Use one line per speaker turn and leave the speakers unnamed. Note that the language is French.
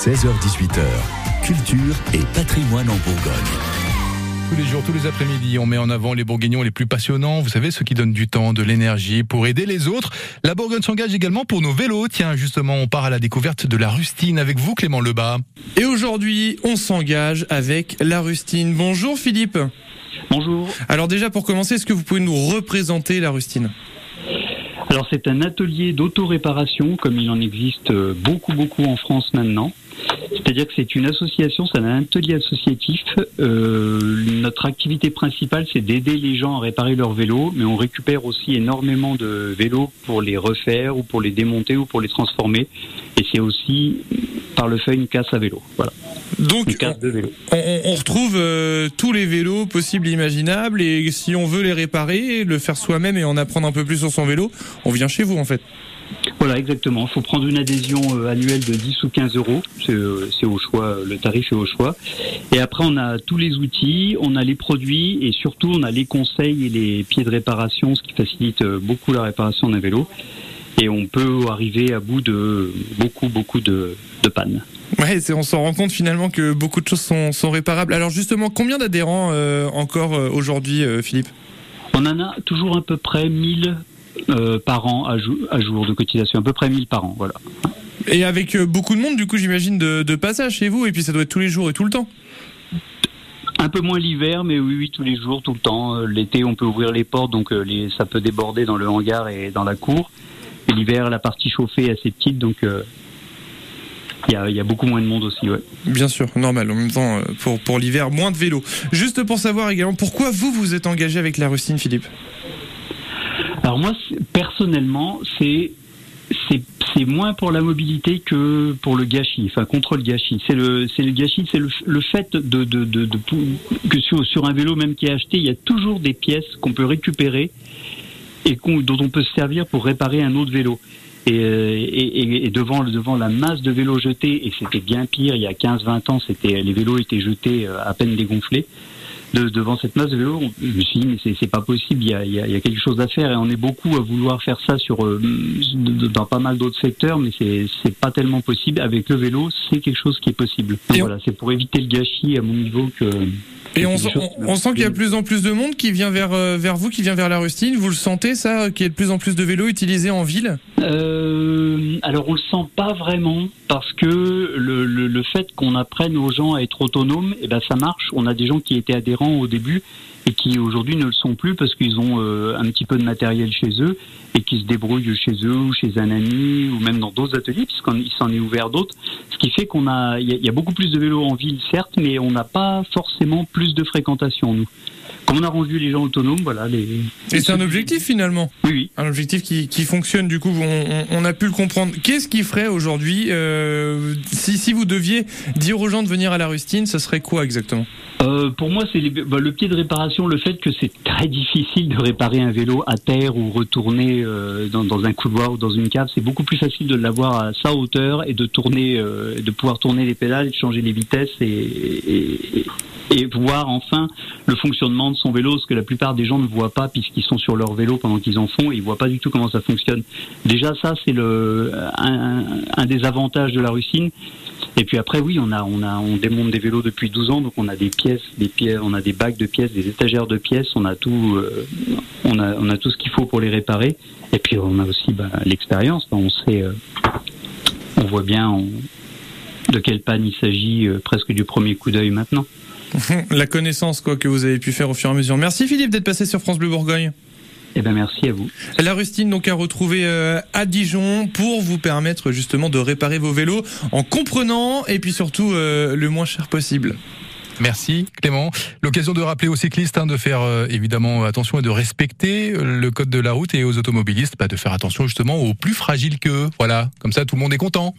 16h18h, culture et patrimoine en Bourgogne.
Tous les jours, tous les après-midi, on met en avant les Bourguignons les plus passionnants, vous savez, ceux qui donnent du temps, de l'énergie pour aider les autres. La Bourgogne s'engage également pour nos vélos. Tiens, justement, on part à la découverte de la rustine avec vous, Clément Lebas.
Et aujourd'hui, on s'engage avec la rustine. Bonjour Philippe.
Bonjour.
Alors déjà, pour commencer, est-ce que vous pouvez nous représenter la rustine?
Alors c'est un atelier d'autoréparation, comme il en existe beaucoup, beaucoup en France maintenant. C'est-à-dire que c'est une association, c'est un atelier associatif. Euh, notre activité principale, c'est d'aider les gens à réparer leurs vélos, mais on récupère aussi énormément de vélos pour les refaire ou pour les démonter ou pour les transformer. Et c'est aussi par le fait une casse à vélo. Voilà.
Donc,
Une casse de vélo.
on, on- on retrouve euh, tous les vélos possibles et imaginables, et si on veut les réparer, le faire soi-même et en apprendre un peu plus sur son vélo, on vient chez vous en fait.
Voilà, exactement. Il faut prendre une adhésion euh, annuelle de 10 ou 15 euros. C'est euh, c'est au choix, euh, le tarif est au choix. Et après, on a tous les outils, on a les produits et surtout, on a les conseils et les pieds de réparation, ce qui facilite beaucoup la réparation d'un vélo. Et on peut arriver à bout de beaucoup, beaucoup de, de pannes.
Ouais, on s'en rend compte finalement que beaucoup de choses sont, sont réparables. Alors justement, combien d'adhérents euh, encore aujourd'hui, euh, Philippe?
On en a toujours à peu près 1000 euh, par an à, jou- à jour de cotisation, à peu près 1000 par an. Voilà.
Et avec euh, beaucoup de monde, du coup, j'imagine, de, de passage chez vous, et puis ça doit être tous les jours et tout le temps.
Un peu moins l'hiver, mais oui, oui, tous les jours, tout le temps. Euh, L'été, on peut ouvrir les portes, donc les, ça peut déborder dans le hangar et dans la cour. Et l'hiver, la partie chauffée est assez petite, donc euh, il y, a, il y a beaucoup moins de monde aussi. Ouais.
Bien sûr, normal. En même temps, pour, pour l'hiver, moins de vélos. Juste pour savoir également, pourquoi vous vous êtes engagé avec la rustine, Philippe?
Alors moi, personnellement, c'est c'est moins pour la mobilité que pour le gâchis, enfin contre le gâchis. C'est le c'est le gâchis, c'est le, le fait de, de, de, que sur, un vélo même qui est acheté, il y a toujours des pièces qu'on peut récupérer et dont on peut se servir pour réparer un autre vélo. Et, et, et- devant, devant la masse de vélos jetés, et c'était bien pire, il y a 15-20 ans, les vélos étaient jetés euh, à peine dégonflés. De, devant cette masse de vélos, on- je me suis dit, mais c'est- pas possible, il y, a, il, y quelque chose à faire, et on est beaucoup à vouloir faire ça sur, euh, dans pas mal d'autres secteurs, mais c'est pas tellement possible. Avec le vélo, c'est quelque chose qui est possible.
Et on-
voilà, c'est pour éviter le gâchis à mon niveau que.
Et on, sent-
des choses
on, on sent qu'il y a de plus en plus de monde qui vient vers, euh, vers vous, qui vient vers la rustine. Vous le sentez, ça, qu'il y a de plus en plus de vélos utilisés en ville?
Euh, alors on le sent pas vraiment parce que le, le, le fait qu'on apprenne aux gens à être autonomes, eh ben ça marche. On a des gens qui étaient adhérents au début et qui aujourd'hui ne le sont plus parce qu'ils ont euh, un petit peu de matériel chez eux et qui se débrouillent chez eux ou chez un ami ou même dans d'autres ateliers puisqu'il s'en est ouvert d'autres. Ce qui fait qu'on a, il y, a- il y a beaucoup plus de vélos en ville certes, mais on n'a pas forcément plus de fréquentation nous. Comme on a rendu les gens autonomes, voilà les.
Et c'est un objectif finalement.
Oui, oui.
Un objectif qui, qui fonctionne, du coup, on, on- on a pu le comprendre. Qu'est-ce qui ferait aujourd'hui, euh, si, si vous deviez dire aux gens de venir à la rustine, ce serait quoi exactement?
Euh, pour moi, c'est bah, le pied de réparation, le fait que c'est très difficile de réparer un vélo à terre ou retourner euh, dans, dans un couloir ou dans une cave. C'est beaucoup plus facile de l'avoir à sa hauteur et de tourner, euh, de pouvoir tourner les pédales de changer les vitesses et, et, et- voir enfin le fonctionnement de son vélo, ce que la plupart des gens ne voient pas puisqu'ils sont sur leur vélo pendant qu'ils en font et ils voient pas du tout comment ça fonctionne. Déjà, ça c'est un, un des avantages de la Rusine. Et puis après, oui, on a, on a, on démonte des vélos depuis 12 ans, donc on a des pièces, des pièces, on a des bacs de pièces, des étagères de pièces, on a tout, euh, on a, on a tout ce qu'il faut pour les réparer. Et puis on a aussi bah, l'expérience, on sait, euh, on voit bien de quelle panne il s'agit euh, presque du premier coup d'œil maintenant.
La connaissance, quoi, que vous avez pu faire au fur et à mesure. Merci Philippe d'être passé sur France Bleu Bourgogne.
Eh ben merci à vous.
La rustine, donc, à retrouver euh, à Dijon pour vous permettre justement de réparer vos vélos en comprenant et puis surtout euh, le moins cher possible.
Merci Clément. L'occasion de rappeler aux cyclistes hein, de faire euh, évidemment attention et de respecter le code de la route et aux automobilistes bah, de faire attention justement aux plus fragiles qu'eux. Voilà, comme ça tout le monde est content.